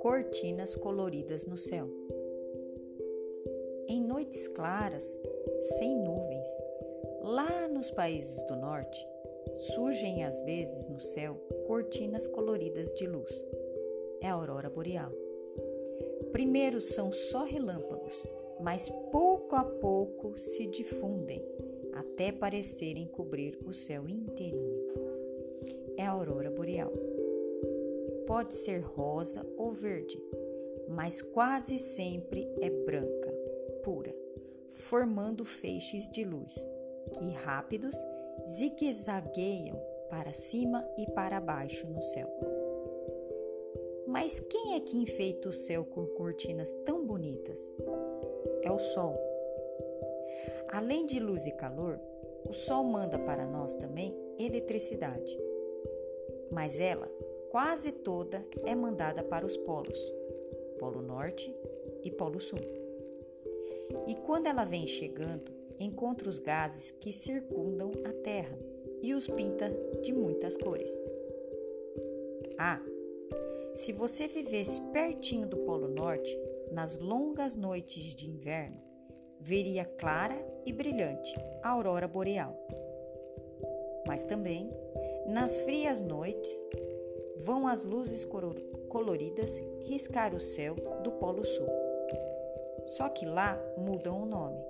Cortinas coloridas no céu. Em noites claras, sem nuvens, lá nos países do norte, surgem às vezes no céu cortinas coloridas de luz. É a aurora boreal. Primeiro são só relâmpagos, mas pouco a pouco se difundem até parecerem cobrir o céu inteirinho. É a aurora boreal. Pode ser rosa ou verde, mas quase sempre é branca, pura, formando feixes de luz que rápidos zigue-zagueiam para cima e para baixo no céu. Mas quem é que enfeita o céu com cortinas tão bonitas? É o Sol. Além de luz e calor, o Sol manda para nós também eletricidade. Mas ela, quase toda, é mandada para os polos, Polo Norte e Polo Sul. E quando ela vem chegando, encontra os gases que circundam a Terra e os pinta de muitas cores. Ah, se você vivesse pertinho do Polo Norte, nas longas noites de inverno, veria clara e brilhante a aurora boreal. Mas também, nas frias noites, vão as luzes coloridas riscar o céu do Polo Sul. Só que lá mudam o nome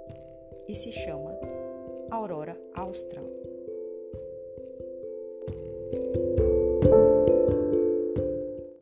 e se chama aurora austral.